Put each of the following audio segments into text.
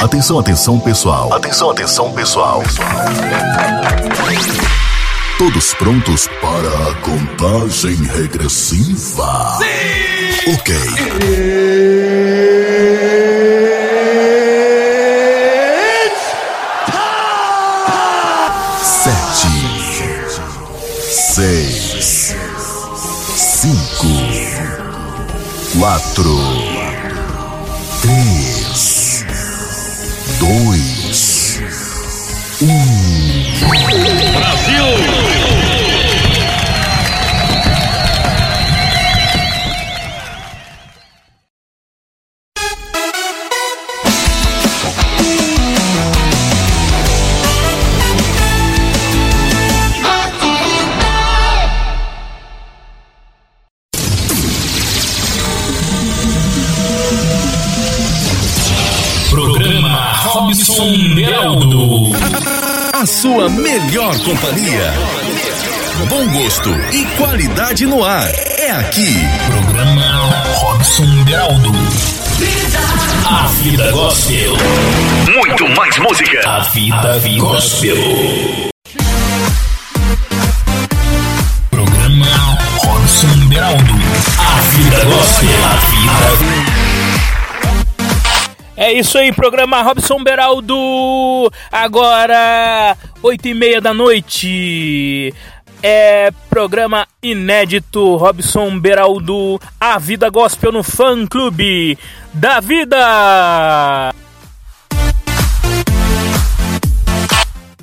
Atenção, atenção, pessoal. Atenção, atenção, pessoal. Todos prontos para a contagem regressiva? Sim! Ok. Sete, seis, cinco, quatro, três, melhor companhia. Bom gosto e qualidade no ar. É aqui. Programa Robson Beraldo. A vida gospel. Muito mais música. A vida gospel. Programa Robson Beraldo. A vida gospel. A vida é isso aí, programa Robson Beraldo. Agora, oito e meia da noite. É programa inédito Robson Beraldo, A Vida Gospel no Fã Clube da Vida.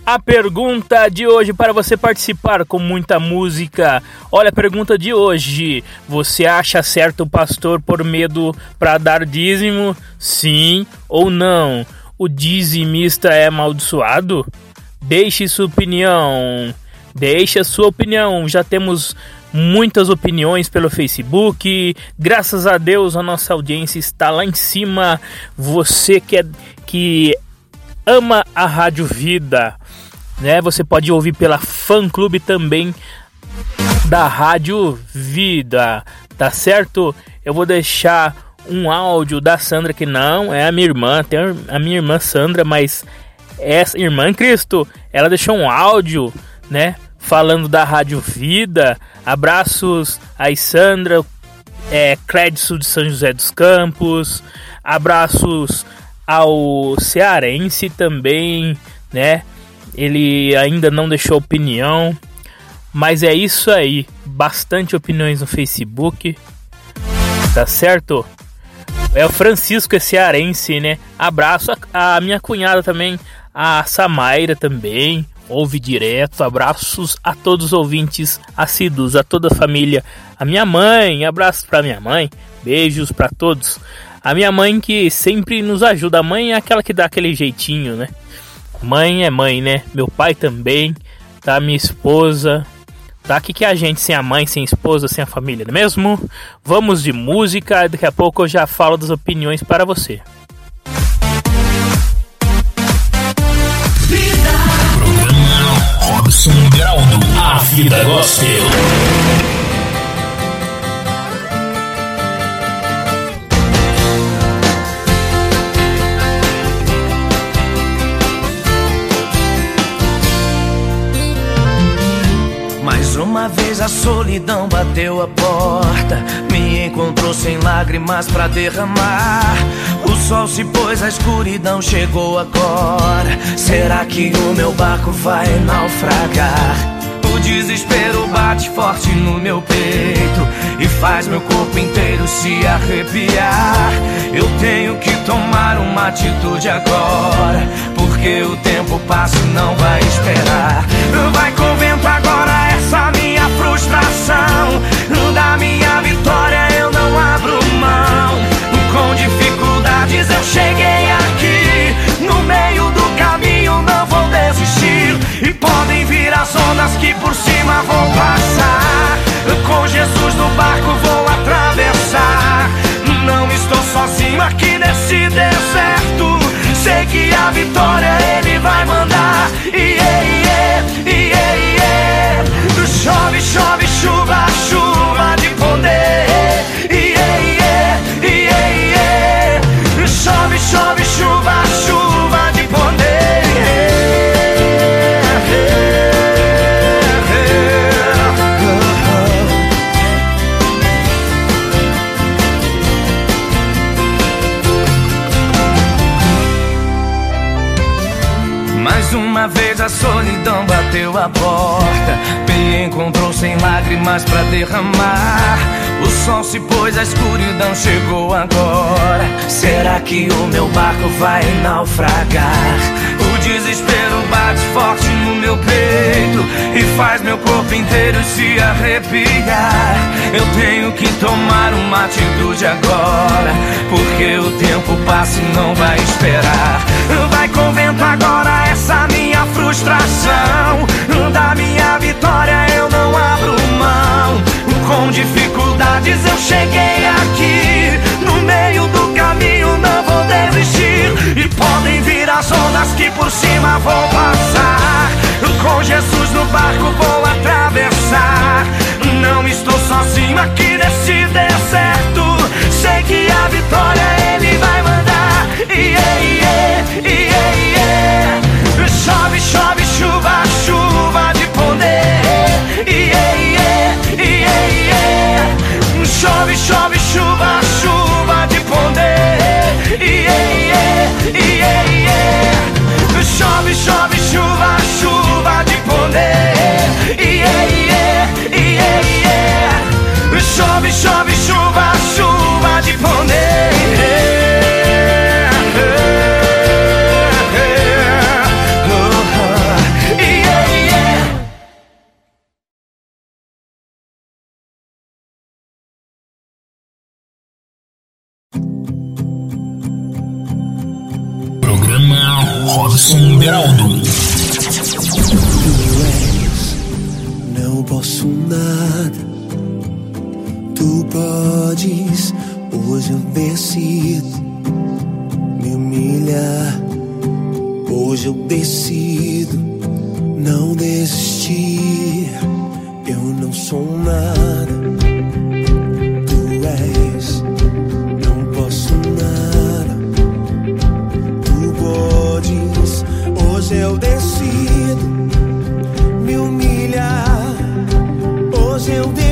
A pergunta de hoje para você participar com muita música. Olha a pergunta de hoje. Você acha certo o pastor por medo para dar dízimo? Sim ou não? O dizimista é amaldiçoado? Deixe sua opinião. Deixe a sua opinião. Já temos muitas opiniões pelo Facebook. Graças a Deus a nossa audiência está lá em cima. Você que, é, que ama a Rádio Vida, né? Você pode ouvir pela fã clube também da Rádio Vida, tá certo? Eu vou deixar um áudio da Sandra que não é a minha irmã, tem a minha irmã Sandra, mas essa irmã Cristo, ela deixou um áudio, né? Falando da Rádio Vida. Abraços aí, Sandra, é, Crédito de São José dos Campos. Abraços ao Cearense também, né? Ele ainda não deixou opinião, mas é isso aí. Bastante opiniões no Facebook, tá certo? É o Francisco, é cearense, né? Abraço a, a minha cunhada também, a Samaira também. Ouve direto, abraços a todos os ouvintes assíduos, a toda a família. A minha mãe, abraços para minha mãe, beijos para todos. A minha mãe que sempre nos ajuda. A mãe é aquela que dá aquele jeitinho, né? Mãe é mãe, né? Meu pai também, tá? Minha esposa. Tá? Que que é a gente sem a mãe, sem a esposa, sem a família, não é mesmo? Vamos de música, daqui a pouco eu já falo das opiniões para você. Robson Beraldo. A vida gospel. Mais uma vez a solidão bateu a porta, me encontrou sem lágrimas pra derramar. Sol se pôs, a escuridão chegou agora. Será que o meu barco vai naufragar? O desespero bate forte no meu peito e faz meu corpo inteiro se arrepiar. Eu tenho que tomar uma atitude agora, porque o tempo passa e não vai esperar. Vai com vento agora essa minha frustração. Da minha vitória dificuldades eu cheguei aqui. No meio do caminho não vou desistir. E podem vir as ondas que por cima vão passar. Com Jesus no barco vou atravessar. Não estou sozinho aqui nesse deserto. Sei que a vitória ele vai mandar. Yeah, yeah, yeah, yeah. Chove, chove, chuva, chuva de poder Chove, Mais uma vez a solidão bateu a porta. Me encontrou sem lágrimas pra derramar. O sol se pôs, a escuridão chegou agora. Será que o meu barco vai naufragar? O desespero bate forte no meu peito e faz meu corpo inteiro se arrepiar. Eu tenho que tomar uma atitude agora, porque o tempo passa e não vai esperar. Vai com vento agora frustração. Da minha vitória eu não abro mão. Com dificuldades eu cheguei aqui. No meio do caminho não vou desistir. E podem vir as ondas que por cima vão passar. Com Jesus no barco vou atravessar. Não estou sozinho aqui nesse deserto. Sei que a vitória ele vai mandar. Yeah, yeah, yeah. Chove, chove, chuva, chuva de poder. Yeah, yeah. Chove, chove, chuva, chuva de poder. Yeah. Chove, chove, chuva, chuva de poder. Yeah. Chove, chove, chuva, chuva de poder. Robson Beraldo. Não posso nada. Tu podes, hoje eu decido me humilhar. Hoje eu decido não desistir. Eu não sou nada. Hoje eu decido me humilhar. Hoje eu decido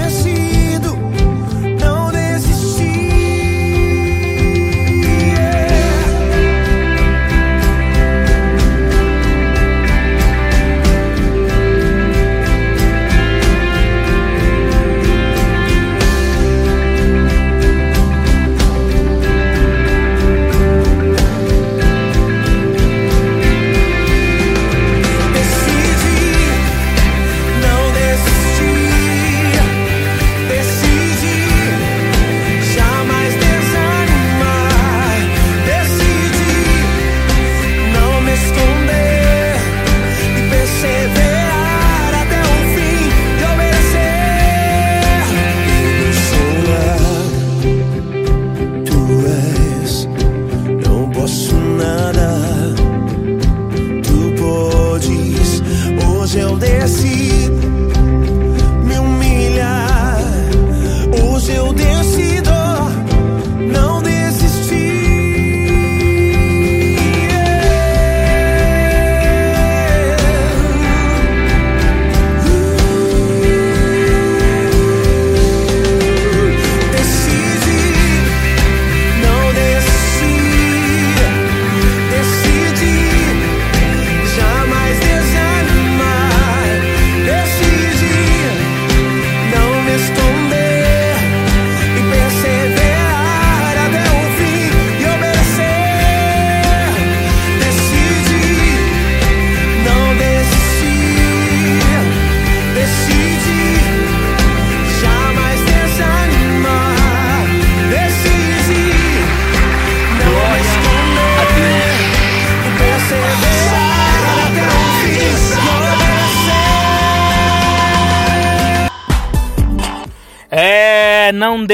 nada.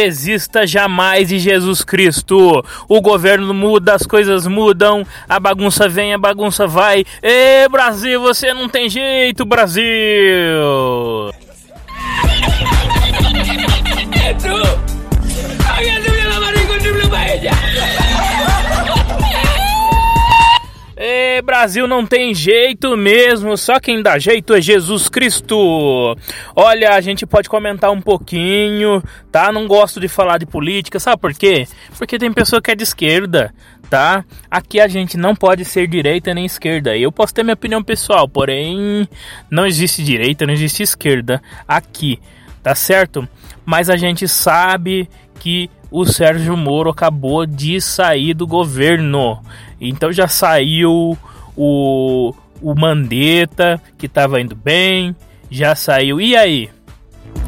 Desista jamais de Jesus Cristo. O governo muda, as coisas mudam, a bagunça vem, a bagunça vai. Ê, Brasil, você não tem jeito, Brasil! Brasil não tem jeito mesmo, só quem dá jeito é Jesus Cristo. Olha, a gente pode comentar um pouquinho, tá? Não gosto de falar de política, sabe por quê? Porque tem pessoa que é de esquerda, tá? Aqui a gente não pode ser direita nem esquerda. Eu posso ter minha opinião pessoal, porém não existe direita, não existe esquerda aqui, tá certo? Mas a gente sabe que o Sérgio Moro acabou de sair do governo. Então já saiu o, o Mandetta, que estava indo bem, já saiu. E aí?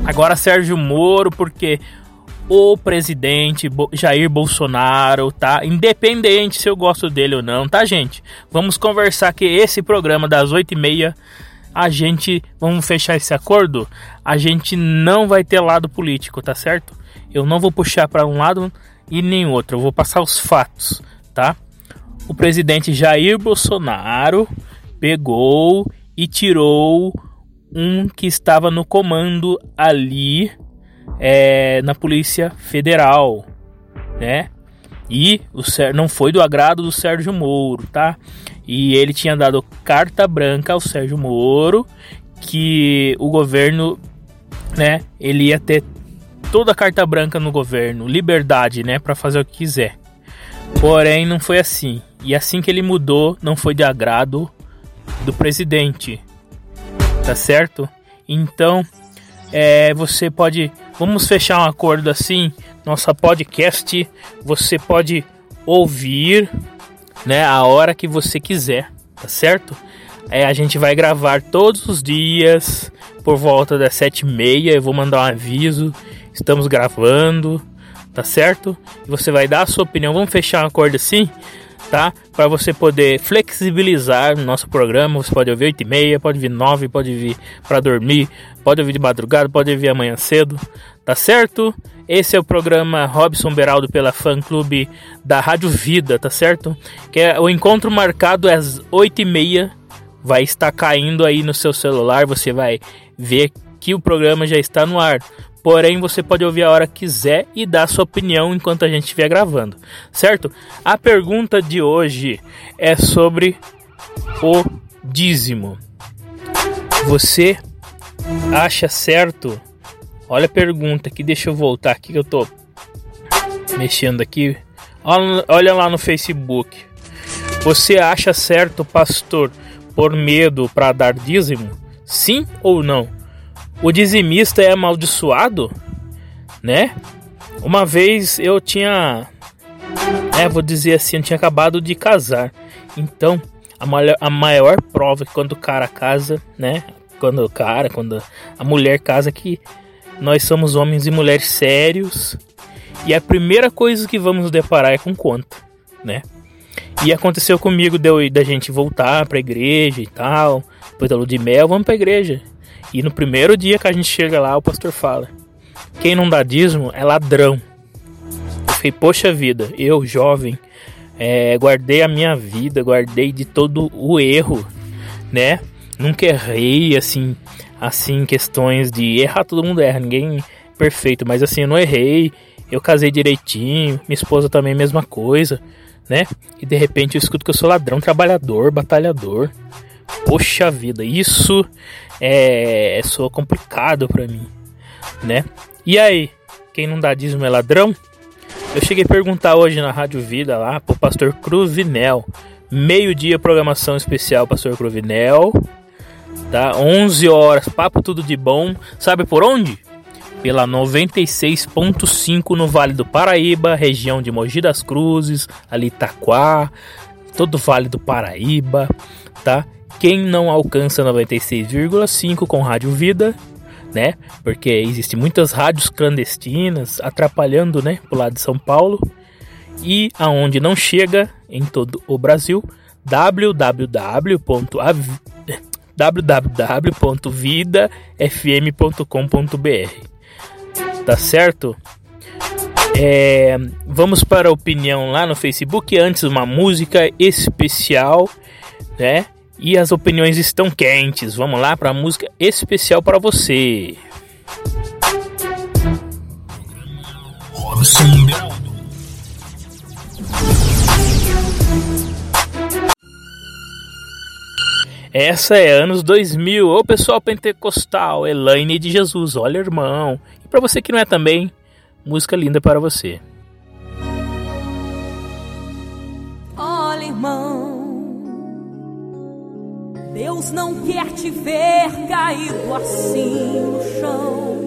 Agora Sérgio Moro, porque o presidente Jair Bolsonaro, tá? Independente se eu gosto dele ou não, tá, gente? Vamos conversar que esse programa das 8 e meia a gente, vamos fechar esse acordo, a gente não vai ter lado político, tá certo? Eu não vou puxar para um lado e nem outro, eu vou passar os fatos, tá? O presidente Jair Bolsonaro pegou e tirou um que estava no comando ali é, na Polícia Federal, né? E o não foi do agrado do Sérgio Moro, tá? E ele tinha dado carta branca ao Sérgio Moro que o governo, né, ele ia ter toda a carta branca no governo, liberdade, né, para fazer o que quiser. Porém, não foi assim. E assim que ele mudou, não foi de agrado do presidente. Tá certo? Então, é, você pode. Vamos fechar um acordo assim. Nossa podcast, você pode ouvir, né, a hora que você quiser, tá certo? É, a gente vai gravar todos os dias por volta das sete e meia. Eu vou mandar um aviso estamos gravando, tá certo? E você vai dar a sua opinião. Vamos fechar um acordo assim, tá? Para você poder flexibilizar o nosso programa. Você pode ouvir 8 e meia, pode vir 9, pode vir para dormir, pode ouvir de madrugada, pode ouvir amanhã cedo, tá certo? Esse é o programa Robson Beraldo pela Fã Clube da Rádio Vida, tá certo? Que é o encontro marcado às 8 e meia. Vai estar caindo aí no seu celular, você vai ver que o programa já está no ar. Porém, você pode ouvir a hora que quiser e dar sua opinião enquanto a gente estiver gravando, certo? A pergunta de hoje é sobre o dízimo. Você acha certo? Olha a pergunta aqui, deixa eu voltar aqui que eu tô mexendo aqui. Olha lá no Facebook. Você acha certo, pastor, por medo para dar dízimo? Sim ou não? O dizimista é amaldiçoado, né? Uma vez eu tinha, é, vou dizer assim, eu tinha acabado de casar. Então, a maior, a maior prova que quando o cara casa, né? Quando o cara, quando a mulher casa, que nós somos homens e mulheres sérios. E a primeira coisa que vamos nos deparar é com conta, né? E aconteceu comigo de da gente voltar pra igreja e tal. Depois da lua de mel, vamos pra igreja. E no primeiro dia que a gente chega lá, o pastor fala: Quem não dá dízimo é ladrão. Eu falei, poxa vida, eu, jovem, é, guardei a minha vida, guardei de todo o erro, né? Nunca errei, assim, assim, questões de errar, todo mundo erra, ninguém perfeito, mas assim, eu não errei, eu casei direitinho, minha esposa também, mesma coisa, né? E de repente eu escuto que eu sou ladrão, trabalhador, batalhador. Poxa vida, isso é, é soa complicado para mim, né? E aí, quem não dá dízimo é ladrão? Eu cheguei a perguntar hoje na Rádio Vida lá pro pastor Cruvinel. Meio-dia programação especial pastor Cruvinel. Tá? 11 horas, papo tudo de bom. Sabe por onde? Pela 96.5 no Vale do Paraíba, região de Mogi das Cruzes, ali Itaquá, todo Vale do Paraíba, tá? Quem não alcança 96,5 com Rádio Vida, né? Porque existem muitas rádios clandestinas atrapalhando, né, pro lado de São Paulo. E aonde não chega em todo o Brasil, www.vidafm.com.br. tá certo? É, vamos para a opinião lá no Facebook. Antes, uma música especial, né? E as opiniões estão quentes. Vamos lá para a música especial para você. Robson Essa é anos 2000. Ô pessoal pentecostal, Elaine de Jesus, olha irmão. E para você que não é também, música linda para você. Deus não quer te ver caído assim no chão.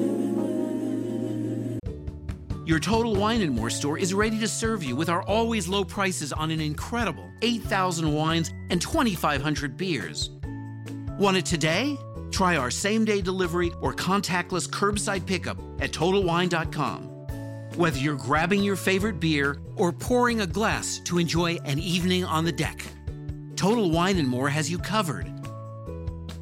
Your Total Wine and More store is ready to serve you with our always low prices on an incredible 8,000 wines and 2,500 beers. Want it today? Try our same day delivery or contactless curbside pickup at TotalWine.com. Whether you're grabbing your favorite beer or pouring a glass to enjoy an evening on the deck, Total Wine and More has you covered.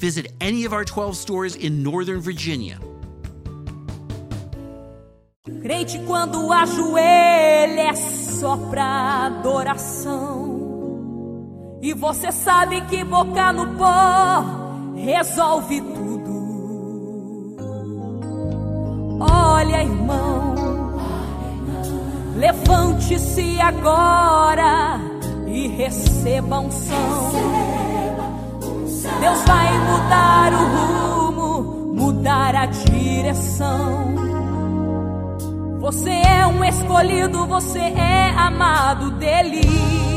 Visit any of our 12 stores in Northern Virginia Crente quando ajoelha é só pra adoração. E você sabe que boca no pó resolve tudo. Olha, irmão, levante-se agora e receba um som. Deus vai mudar o rumo, mudar a direção. Você é um escolhido, você é amado dele.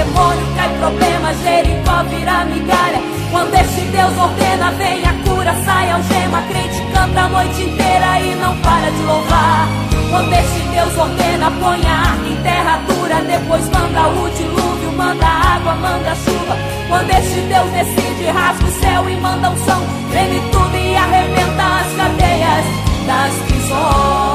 Demônio, cai problema, Jericó vira migalha. Quando este Deus ordena, vem a cura, sai algema, crente canta a noite inteira e não para de louvar. Quando este Deus ordena, põe a arca em terra dura, depois manda o dilúvio, manda água, manda chuva. Quando este Deus decide, rasga o céu e manda um som, treme tudo e arrebenta as cadeias das prisões.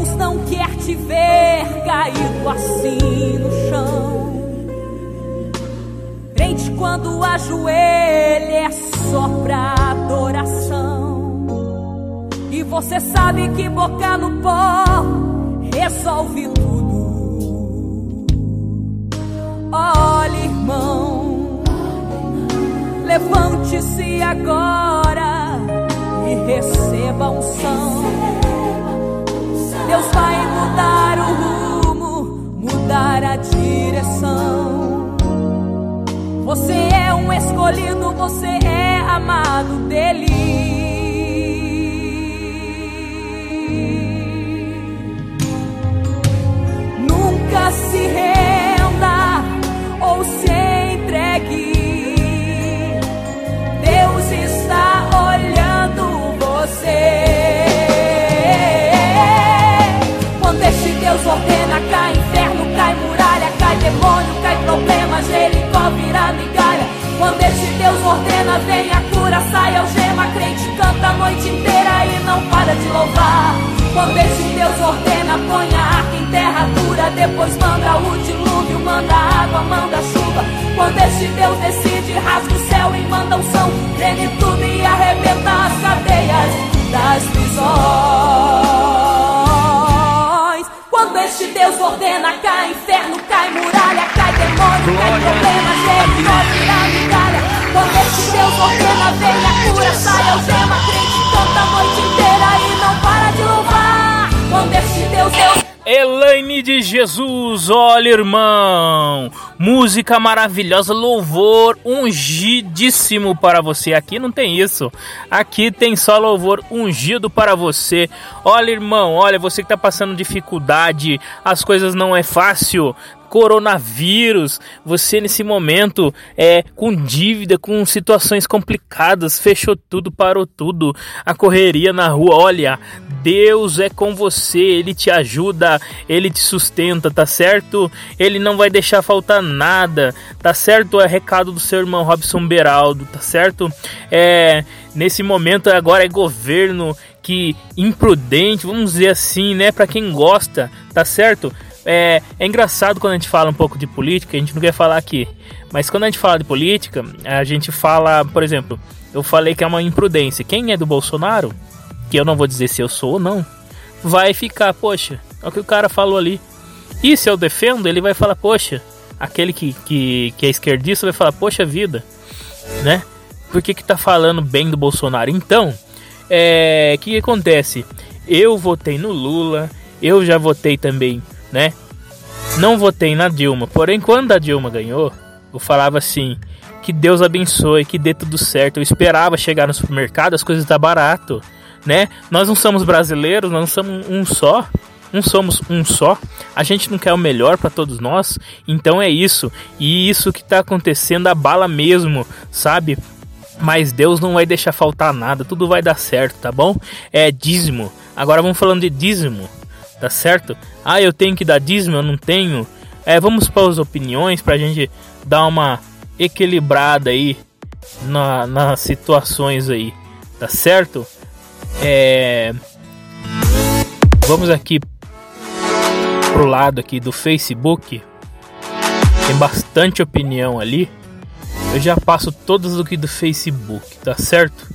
Deus não quer te ver caído assim no chão. Crente, quando ajoelha é só pra adoração. E você sabe que boca no pó resolve tudo. Olha, irmão, levante-se agora e receba um som. Deus vai mudar o rumo, mudar a direção. Você é um escolhido, você é amado dele. Nunca se renda ou se Quando este Deus ordena, vem a cura, sai algema, crente canta a noite inteira e não para de louvar. Quando este Deus ordena, põe a arca em terra dura, depois manda o dilúvio, manda água, manda chuva. Quando este Deus decide, rasga o céu e manda um som, treme tudo e arrebenta as cadeias das prisões. Quando este Deus ordena, cai inferno, cai muralha, cai demônio, cai problema, Jericó Quando este Deus ordena, vem a cura, sai algema, crente, levanta a noite inteira e não para de louvar. Quando este Deus, Deus Elaine de Jesus, olha irmão, música maravilhosa, louvor ungidíssimo para você. Aqui não tem isso, aqui tem só louvor ungido para você. Olha irmão, olha você que está passando dificuldade, as coisas não é fácil, coronavírus, você nesse momento é com dívida, com situações complicadas, fechou tudo, parou tudo, a correria na rua, olha, Deus é com você, ele te ajuda, ele te sustenta, tá certo? Ele não vai deixar faltar nada, tá certo? É recado do seu irmão Robson Beraldo, tá certo? É, nesse momento agora é governo que imprudente, vamos dizer assim, né, para quem gosta, tá certo? É, é engraçado quando a gente fala um pouco de política, a gente não quer falar aqui, mas quando a gente fala de política, a gente fala, por exemplo, eu falei que é uma imprudência. Quem é do Bolsonaro, que eu não vou dizer se eu sou ou não, vai ficar, poxa, é o que o cara falou ali. E se eu defendo, ele vai falar, poxa, aquele que, que, que é esquerdista vai falar, poxa vida, né? Por que que tá falando bem do Bolsonaro? Então, é, o que acontece? Eu votei no Lula, eu já votei também né? Não votei na Dilma, porém quando a Dilma ganhou, eu falava assim: que Deus abençoe, que dê tudo certo. Eu esperava chegar no supermercado, as coisas tá barato, né? Nós não somos brasileiros, nós não somos um só. Não somos um só, a gente não quer o melhor para todos nós, então é isso, e isso que tá acontecendo abala mesmo, sabe? Mas Deus não vai deixar faltar nada, tudo vai dar certo, tá bom? É dízimo. Agora vamos falando de dízimo tá certo? Ah, eu tenho que dar dízimo, eu não tenho. É, vamos para as opiniões para a gente dar uma equilibrada aí na, nas situações aí, tá certo? É, vamos aqui pro lado aqui do Facebook. Tem bastante opinião ali. Eu já passo todas do que do Facebook, tá certo?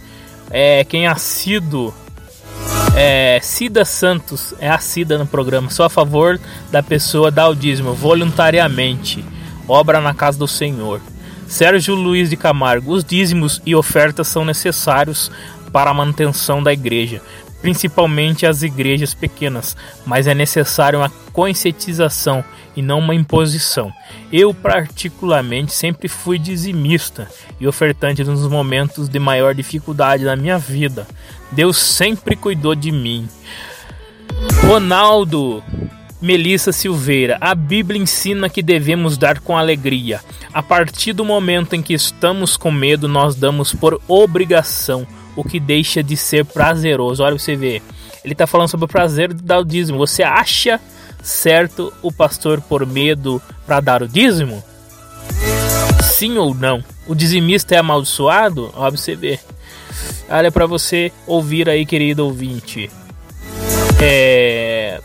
É, quem é sido é, Cida Santos é a Cida no programa. Sou a favor da pessoa dar o dízimo voluntariamente. Obra na casa do Senhor. Sérgio Luiz de Camargo. Os dízimos e ofertas são necessários para a manutenção da igreja, principalmente as igrejas pequenas, mas é necessário uma conscientização e não uma imposição. Eu, particularmente, sempre fui dizimista e ofertante nos momentos de maior dificuldade da minha vida. Deus sempre cuidou de mim. Ronaldo Melissa Silveira, a Bíblia ensina que devemos dar com alegria. A partir do momento em que estamos com medo, nós damos por obrigação, o que deixa de ser prazeroso. Olha você vê. Ele está falando sobre o prazer do dar o dízimo. Você acha certo o pastor por medo para dar o dízimo? Sim ou não? O dizimista é amaldiçoado? Olha você vê. Olha para você ouvir aí, querido ouvinte. É...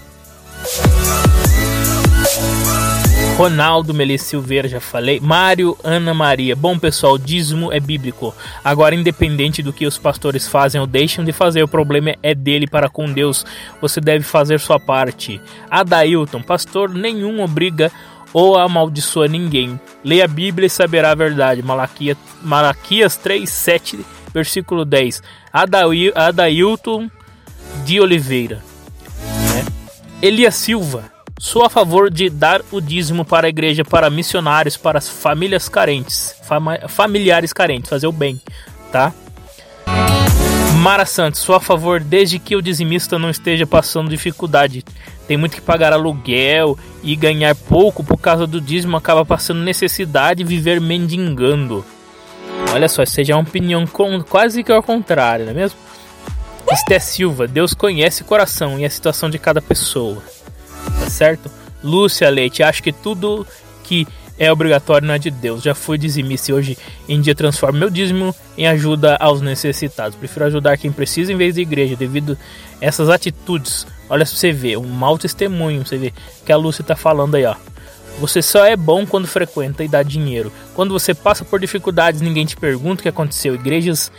Ronaldo Melissa Silveira, já falei. Mário Ana Maria. Bom, pessoal, dízimo é bíblico. Agora, independente do que os pastores fazem ou deixam de fazer, o problema é dele para com Deus. Você deve fazer sua parte. Adailton, pastor nenhum obriga ou amaldiçoa ninguém. Leia a Bíblia e saberá a verdade. Malaquias, Malaquias 3, 7 versículo 10. Adailton de Oliveira. Né? Elias Silva. Sou a favor de dar o dízimo para a igreja, para missionários, para as famílias carentes, familiares carentes, fazer o bem, tá? Mara Santos, sou a favor desde que o dizimista não esteja passando dificuldade. Tem muito que pagar aluguel e ganhar pouco por causa do dízimo, acaba passando necessidade e viver mendigando. Olha só, seja uma opinião com, quase que ao contrário, não é mesmo? Esté Silva, Deus conhece o coração e a situação de cada pessoa. Tá certo? Lúcia Leite, acho que tudo que é obrigatório não é de Deus. Já fui dizimista e hoje em dia transformo meu dízimo em ajuda aos necessitados. Prefiro ajudar quem precisa em vez de igreja, devido a essas atitudes. Olha pra você ver, um mau testemunho, você vê que a Lúcia tá falando aí, ó. Você só é bom quando frequenta e dá dinheiro. Quando você passa por dificuldades, ninguém te pergunta o que aconteceu. Igrejas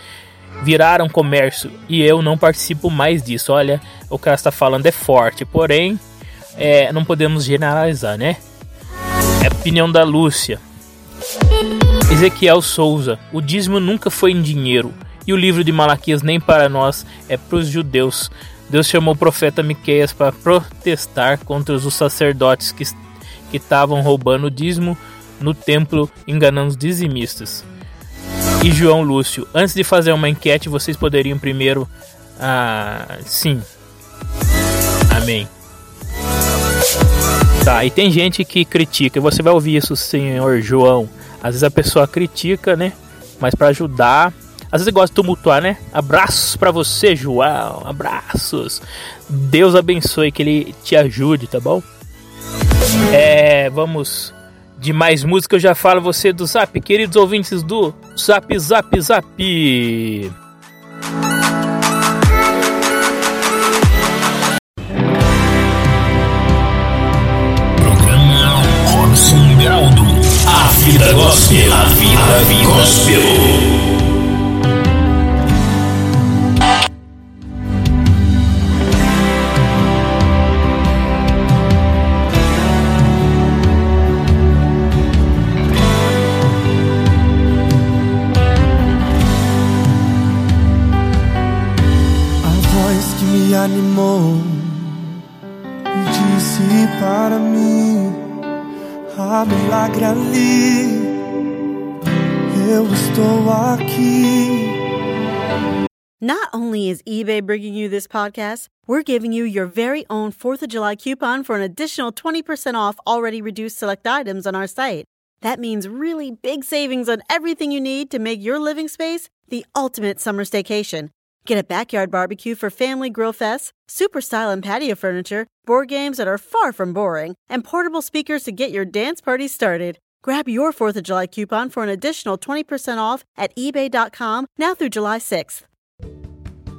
viraram comércio e eu não participo mais disso. Olha, o ela está falando é forte, porém, é, não podemos generalizar, né? É a opinião da Lúcia. Ezequiel Souza: O dízimo nunca foi em dinheiro, E o livro de Malaquias nem para nós, é para os judeus. Deus chamou o profeta Miqueias para protestar contra os sacerdotes que estavam roubando o dízimo no templo, enganando os dizimistas. E João Lúcio, antes de fazer uma enquete, vocês poderiam primeiro. Ah, sim. Amém. Tá, e tem gente que critica, você vai ouvir isso, senhor João. Às vezes a pessoa critica, né? Mas para ajudar, às vezes gosta de tumultuar, né? Abraços para você, João. Abraços. Deus abençoe, que ele te ajude, tá bom? É, vamos de mais música. Eu já falo você do Zap, queridos ouvintes do Zap Zap Zap. A vida gospel. A vida gospel. animou e disse para mim: há milagre ali, Not only is eBay bringing you this podcast, we're giving you your very own 4th of July coupon for an additional 20% off already reduced select items on our site. That means really big savings on everything you need to make your living space the ultimate summer staycation. Get a backyard barbecue for family grill fests, super style and patio furniture, board games that are far from boring, and portable speakers to get your dance party started. Grab your 4th of July coupon for an additional 20% off at eBay.com now through July 6th.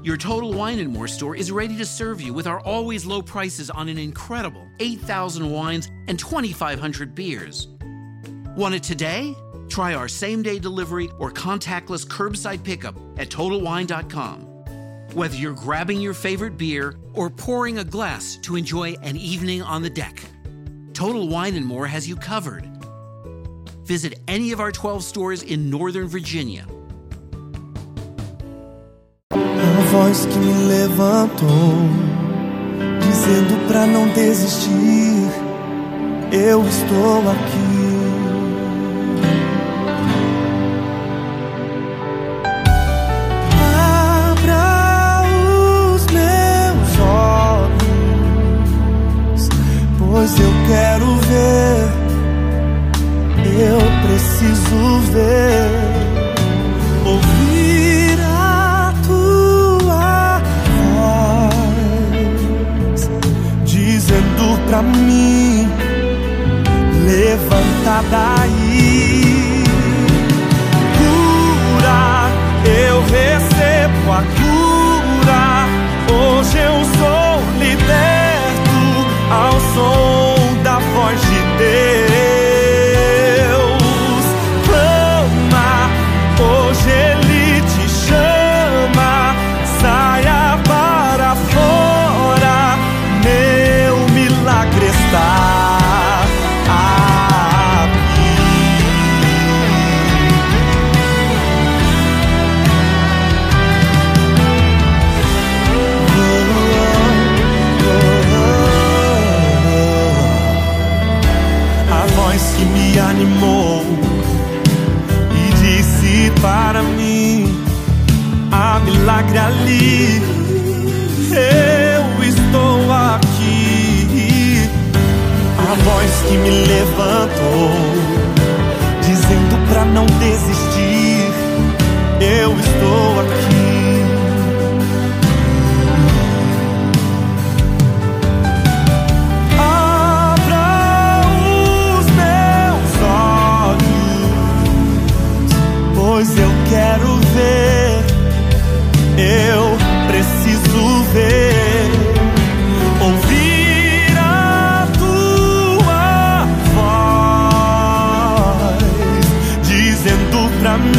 Your Total Wine and More store is ready to serve you with our always low prices on an incredible 8,000 wines and 2,500 beers. Want it today? Try our same day delivery or contactless curbside pickup at TotalWine.com. Whether you're grabbing your favorite beer or pouring a glass to enjoy an evening on the deck, Total Wine and More has you covered. Visit any of our 12 stores in Northern Virginia. A voz que me levantou, dizendo pra não desistir, eu estou aqui. Pois eu quero ver, preciso ver ouvir a tua voz dizendo pra mim levanta daí cura eu recebo a cura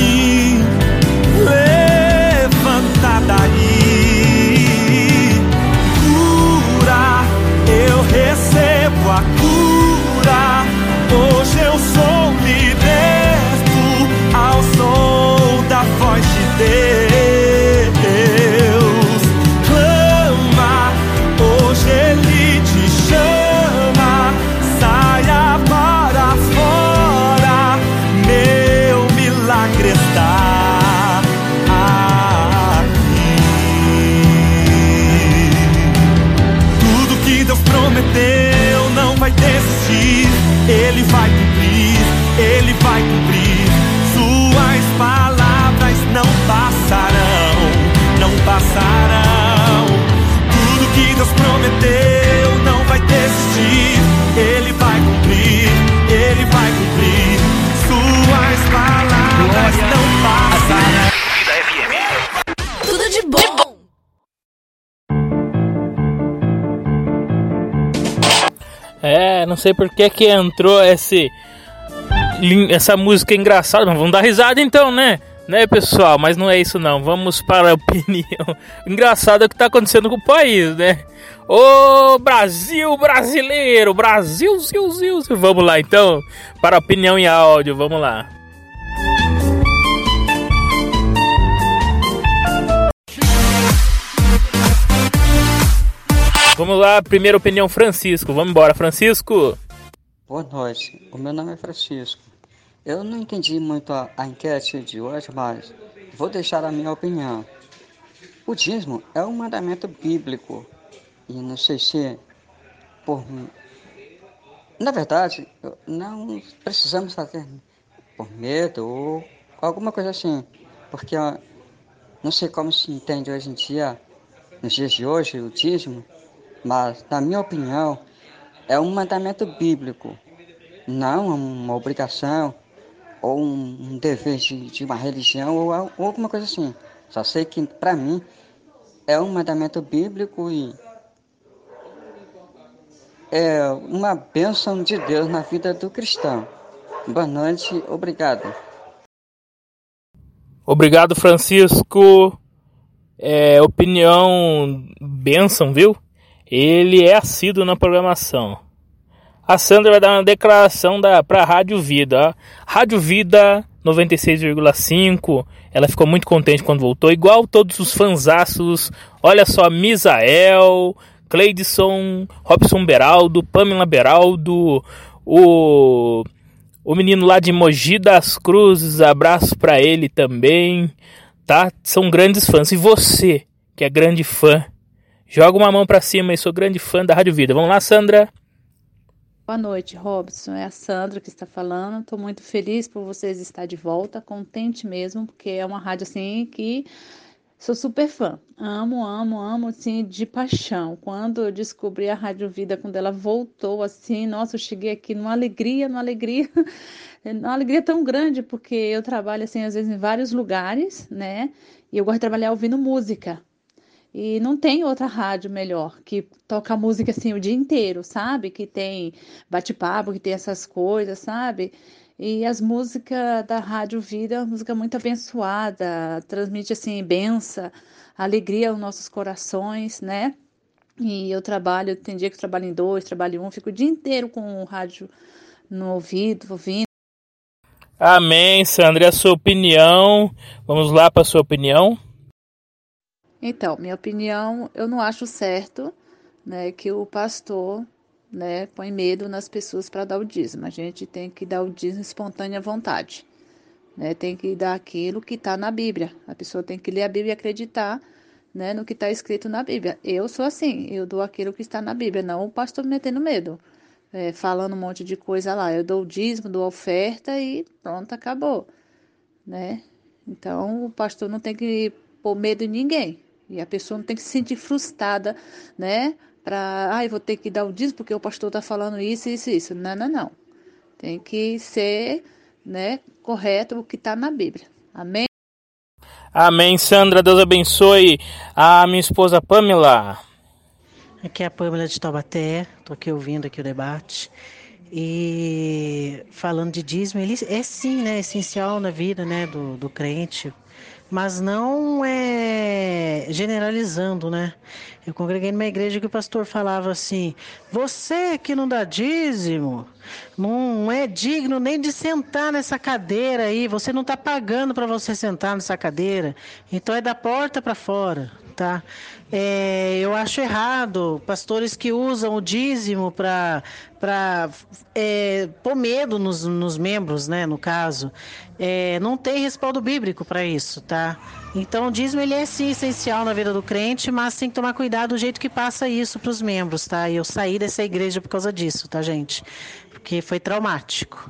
you. Prometeu não vai desistir. Ele vai cumprir, ele vai cumprir. Suas palavras não passarão. Tudo de bom. É, não sei por que que entrou esse essa música engraçada, mas vamos dar risada então, né? Né, pessoal? Mas não é isso não. Vamos para a opinião engraçada que tá acontecendo com o país, né? Ô Brasil brasileiro, Brasil, ziu, ziu, ziu. Vamos lá então para a opinião em áudio. Vamos lá. Vamos lá, primeira opinião, Francisco. Vamos embora, Francisco. Boa noite, o meu nome é Francisco. Eu não entendi muito a, a enquete de hoje, mas vou deixar a minha opinião. O dízimo é um mandamento bíblico. E não sei se por na verdade não precisamos fazer por medo ou alguma coisa assim, porque não sei como se entende hoje em dia, nos dias de hoje, o dízimo, mas na minha opinião é um mandamento bíblico, não uma obrigação ou um, dever de, de uma religião ou, ou alguma coisa assim. Só sei que para mim é um mandamento bíblico e é uma bênção de Deus na vida do cristão. Boa noite, obrigado. Obrigado, Francisco. É, opinião benção, viu? Ele é assíduo na programação. A Sandra vai dar uma declaração da, pra Rádio Vida. Rádio Vida 96,5. Ela ficou muito contente quando voltou. Igual todos os fanzaços. Olha só, Misael, Cleidson, Robson Beraldo, Pamela Beraldo, o, o menino lá de Mogi das Cruzes. Abraço pra ele também. Tá? São grandes fãs. E você, que é grande fã, joga uma mão pra cima e sou grande fã da Rádio Vida. Vamos lá, Sandra. Boa noite, Robson. É a Sandra que está falando. Estou muito feliz por vocês estar de volta, contente mesmo, porque é uma rádio assim que sou super fã. Amo, amo, amo, assim, de paixão. Quando eu descobri a Rádio Vida, quando ela voltou, assim, nossa, eu cheguei aqui numa alegria, numa alegria, numa alegria tão grande, porque eu trabalho, assim, às vezes em vários lugares, né? E eu gosto de trabalhar ouvindo música. E não tem outra rádio melhor que toca música assim o dia inteiro, sabe? Que tem bate-papo, que tem essas coisas, sabe? E as músicas da Rádio Vida, é uma música muito abençoada, transmite assim benção, alegria aos nossos corações, né? E eu trabalho, tem dia que eu trabalho em dois, trabalho em um, fico o dia inteiro com o rádio no ouvido, ouvindo. Amém, Sandra. A sua opinião? Vamos lá para a sua opinião. Então, minha opinião, eu não acho certo, né, que o pastor, né, põe medo nas pessoas para dar o dízimo. A gente tem que dar o dízimo espontânea vontade, né? Tem que dar aquilo que está na Bíblia. A pessoa tem que ler a Bíblia e acreditar, né, no que está escrito na Bíblia. Eu sou assim, eu dou aquilo que está na Bíblia, não o pastor me metendo medo, é, falando um monte de coisa lá. Eu dou o dízimo, dou a oferta e pronto, acabou, né? Então, o pastor não tem que pôr medo em ninguém. E a pessoa não tem que se sentir frustrada, né? Para, ai, vou ter que dar o dízimo porque o pastor está falando isso, isso, isso. Não, não, não. Tem que ser, né, correto o que está na Bíblia. Amém? Amém, Sandra. Deus abençoe a minha esposa Pamela. Aqui é a Pâmela de Taubaté, estou aqui ouvindo aqui o debate. E falando de dízimo, ele é sim, né, essencial na vida, né, do, do crente, mas não é generalizando, né? Eu congreguei numa igreja que o pastor falava assim: você que não dá dízimo, não é digno nem de sentar nessa cadeira aí, você não está pagando para você sentar nessa cadeira, então é da porta para fora. Tá? É, eu acho errado pastores que usam o dízimo para é, pôr medo nos, nos membros, né? No caso, é, não tem respaldo bíblico para isso, tá? Então o dízimo ele é sim essencial na vida do crente, mas tem que tomar cuidado do jeito que passa isso para os membros, tá? E eu saí dessa igreja por causa disso, tá, gente? Porque foi traumático.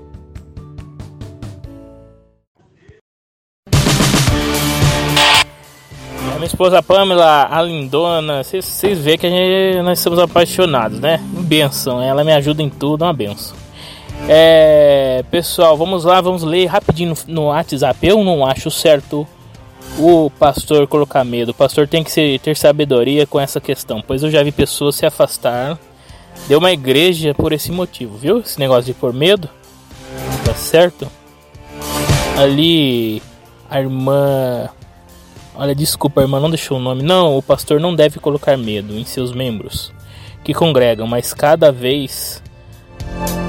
minha esposa Pamela, a lindona, vocês veem que a gente, nós somos apaixonados, né? Benção, ela me ajuda em tudo, é uma benção. É, pessoal, vamos lá, vamos ler rapidinho no, no WhatsApp. Eu não acho certo o pastor colocar medo. O pastor tem que ser, ter sabedoria com essa questão, pois eu já vi pessoas se afastar de uma igreja por esse motivo, viu? Esse negócio de pôr medo, tá certo? Ali, a irmã Olha, desculpa, irmã não deixou o nome. Não, o pastor não deve colocar medo em seus membros que congregam, mas cada vez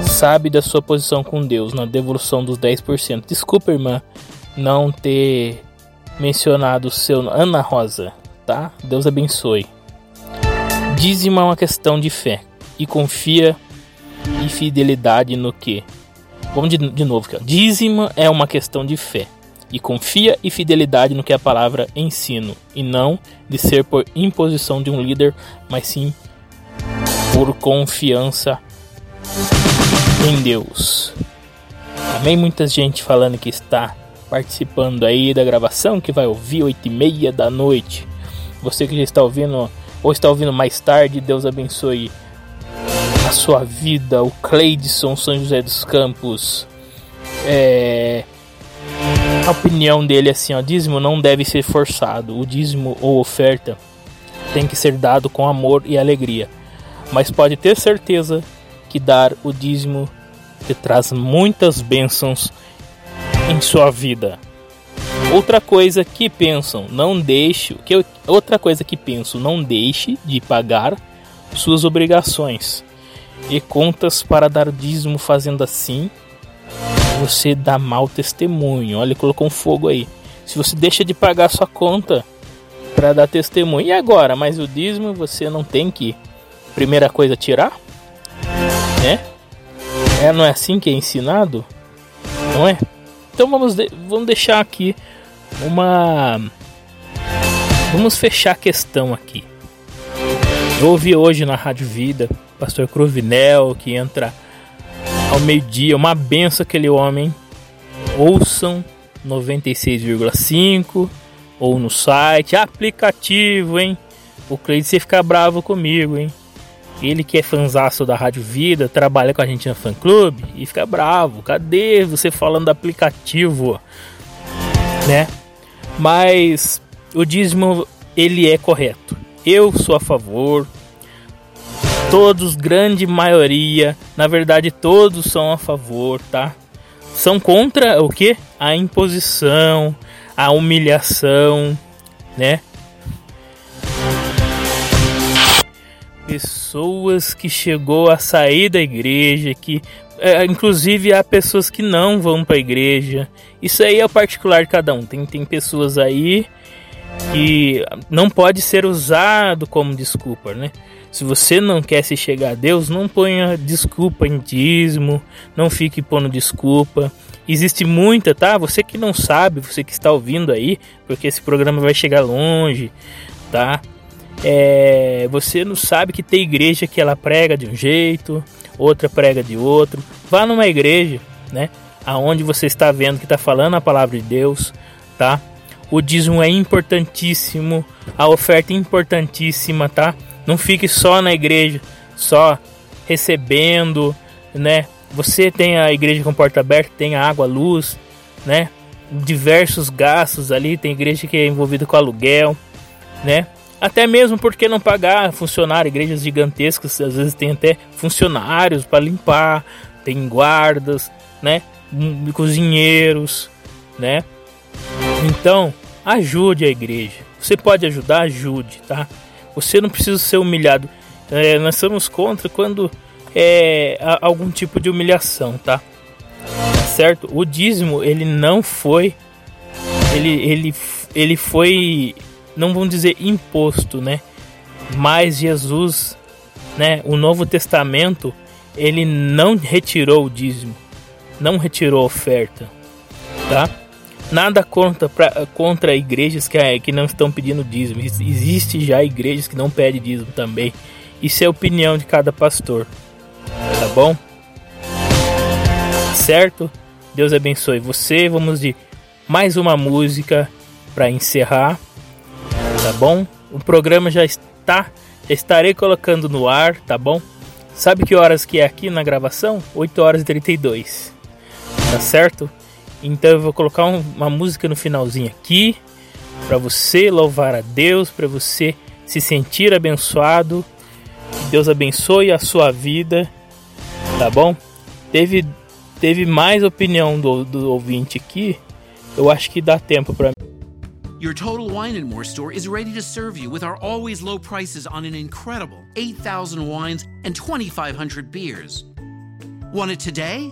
sabe da sua posição com Deus na devolução dos 10%. Desculpa, irmã, não ter mencionado o seu Ana Rosa, tá? Deus abençoe. Dízimo é uma questão de fé e confia e fidelidade no que? Vamos de, de novo aqui. Ó. Dízimo é uma questão de fé e confia e fidelidade no que a palavra ensina, e não de ser por imposição de um líder, mas sim por confiança em Deus. Amém? Muita gente falando que está participando aí da gravação, que vai ouvir oito e meia da noite. Você que já está ouvindo ou está ouvindo mais tarde, Deus abençoe a sua vida. O Cleidson São José dos Campos. É, a opinião dele é assim, ó, dízimo não deve ser forçado. O dízimo ou oferta tem que ser dado com amor e alegria. Mas pode ter certeza que dar o dízimo te traz muitas bênçãos em sua vida. Outra coisa que pensam, não deixe, que outra coisa que penso, não deixe de pagar suas obrigações e contas para dar dízimo fazendo assim você dá mau testemunho. Olha, colocou um fogo aí. Se você deixa de pagar sua conta para dar testemunho, e agora? Mas o dízimo você não tem que, primeira coisa, tirar? Né? É, não é assim que é ensinado? Não é? Então vamos, de vamos deixar aqui uma. Vamos fechar a questão aqui. Eu ouvi hoje na Rádio Vida, pastor Cruvinel, que entra ao meio-dia. Uma benção aquele homem. Ouçam 96,5 ou no site, aplicativo, hein? O Cleide você fica bravo comigo, hein? Ele que é fanzaço da Rádio Vida, trabalha com a gente no fã clube e fica bravo. Cadê você falando do aplicativo? Né? Mas o dízimo ele é correto. Eu sou a favor, todos, grande maioria, na verdade todos são a favor, tá? São contra o que? A imposição, a humilhação, né? Pessoas que chegou a sair da igreja, que é, inclusive há pessoas que não vão para a igreja. Isso aí é o particular de cada um. Tem, tem pessoas aí que não pode ser usado como desculpa, né? Se você não quer se chegar a Deus, não ponha desculpa em dízimo, não fique pondo desculpa. Existe muita, tá? Você que não sabe, você que está ouvindo aí, porque esse programa vai chegar longe, tá? É, você não sabe que tem igreja que ela prega de um jeito, outra prega de outro. Vá numa igreja, né? Aonde você está vendo que está falando a palavra de Deus, tá? O dízimo é importantíssimo, a oferta é importantíssima, tá? Não fique só na igreja, só recebendo, né? Você tem a igreja com porta aberta, tem a água, luz, né? Diversos gastos ali, tem igreja que é envolvida com aluguel, né? Até mesmo porque não pagar funcionário, igrejas gigantescas, às vezes tem até funcionários para limpar, tem guardas, né? Hum, cozinheiros, né? Então, ajude a igreja. Você pode ajudar, ajude, tá? Você não precisa ser humilhado. É, nós somos contra quando é algum tipo de humilhação, tá? Certo? O dízimo ele não foi, ele ele ele foi não vamos dizer imposto, né? Mas Jesus, né, o Novo Testamento, ele não retirou o dízimo, não retirou a oferta, tá? Nada contra, pra, contra igrejas que, que não estão pedindo dízimo. Existe já igrejas que não pedem dízimo também. Isso é a opinião de cada pastor. Tá bom? Certo? Deus abençoe você. Vamos de mais uma música para encerrar tá bom? O programa já está, estarei colocando no ar, tá bom? Sabe que horas que é aqui na gravação? 8 horas e 32. Tá certo? Então eu vou colocar um, uma música no finalzinho aqui para você louvar a Deus, para você se sentir abençoado. Que Deus abençoe a sua vida, tá bom? Teve teve mais opinião do, do ouvinte aqui. Eu acho que dá tempo para mim. Your Total Wine and More store is ready to serve you with our always low prices on an incredible 8,000 wines and 2,500 beers. Want it today?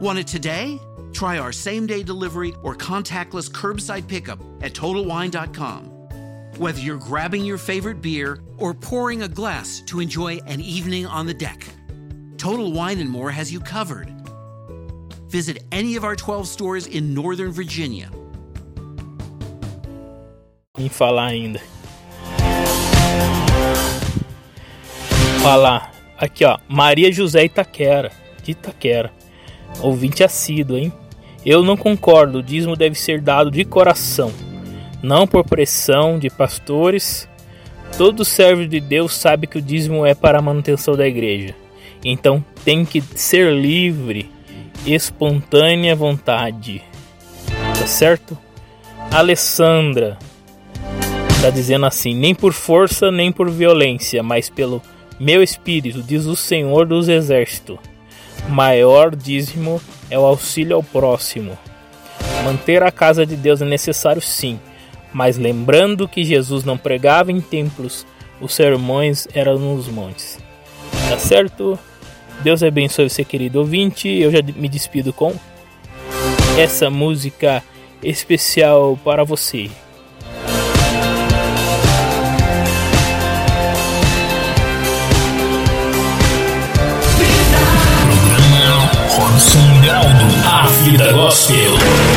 Want it today? Try our same day delivery or contactless curbside pickup at TotalWine.com. Whether you're grabbing your favorite beer or pouring a glass to enjoy an evening on the deck, Total Wine and More has you covered. Visit any of our 12 stores in Northern Virginia em falar ainda. Falar. Aqui, ó. Maria José Itaquera. De Itaquera. Ouvinte assíduo, hein? Eu não concordo. O dízimo deve ser dado de coração. Não por pressão de pastores. Todo servo de Deus sabe que o dízimo é para a manutenção da igreja. Então tem que ser livre, espontânea vontade. Tá certo? Alessandra, Está dizendo assim: nem por força nem por violência, mas pelo meu espírito, diz o Senhor dos Exércitos. Maior dízimo é o auxílio ao próximo. Manter a casa de Deus é necessário sim, mas lembrando que Jesus não pregava em templos, os sermões eram nos montes. Tá certo? Deus abençoe você, querido ouvinte. Eu já me despido com essa música especial para você. Robson Graldo, a vida gospel.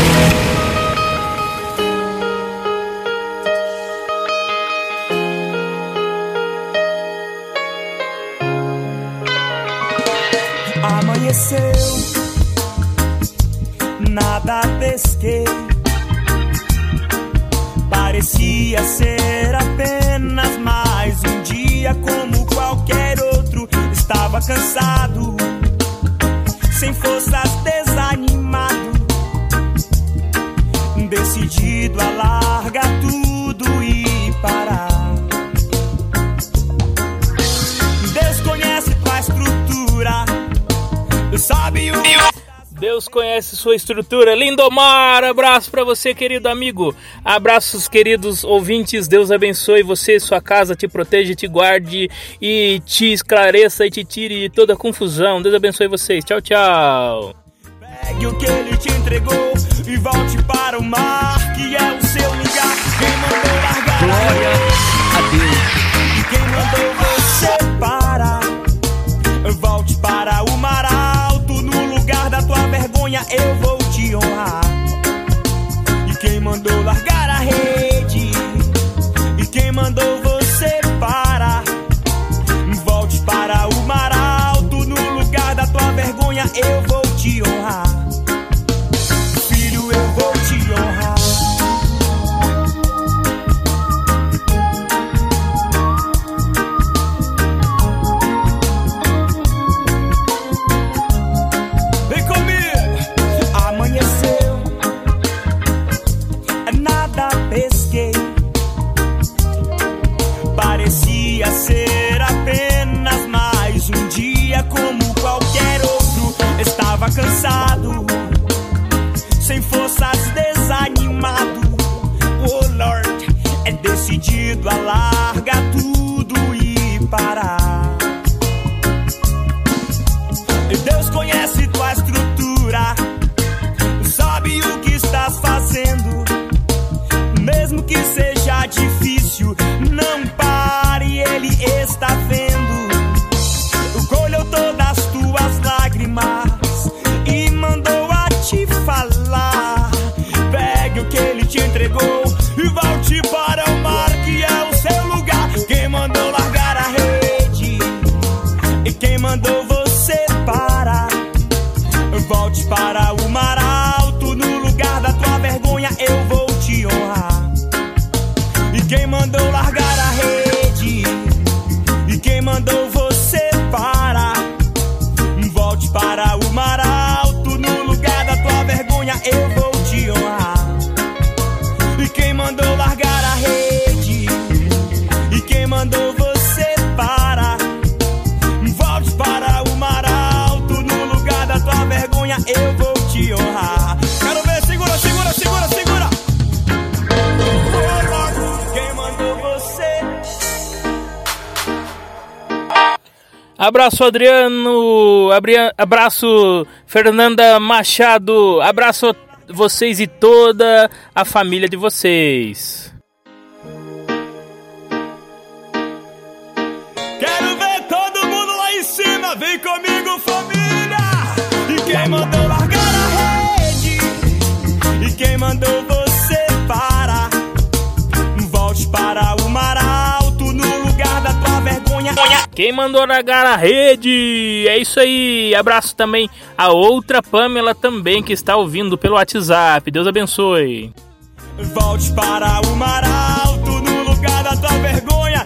Sua estrutura. Lindomar, abraço para você, querido amigo. Abraços, queridos ouvintes. Deus abençoe você, sua casa, te proteja, te guarde e te esclareça e te tire de toda confusão. Deus abençoe vocês. Tchau, tchau. Pegue o que ele te entregou e volte para o mar, que é o seu lugar. Quem mandou largar Glória a Deus. E quem mandou você parar? Eu vou vergonha eu vou te honrar. Quero ver, segura, segura, segura, segura. Quem mandou você? Abraço Adriano, abraço Fernanda Machado, abraço vocês e toda a família de vocês. Quem mandou largar a rede? E quem mandou você parar? Volte para o mar alto, no lugar da tua vergonha. Quem mandou largar a rede? É isso aí. Abraço também a outra Pamela também que está ouvindo pelo WhatsApp. Deus abençoe. Volte para o mar alto, no lugar da tua vergonha.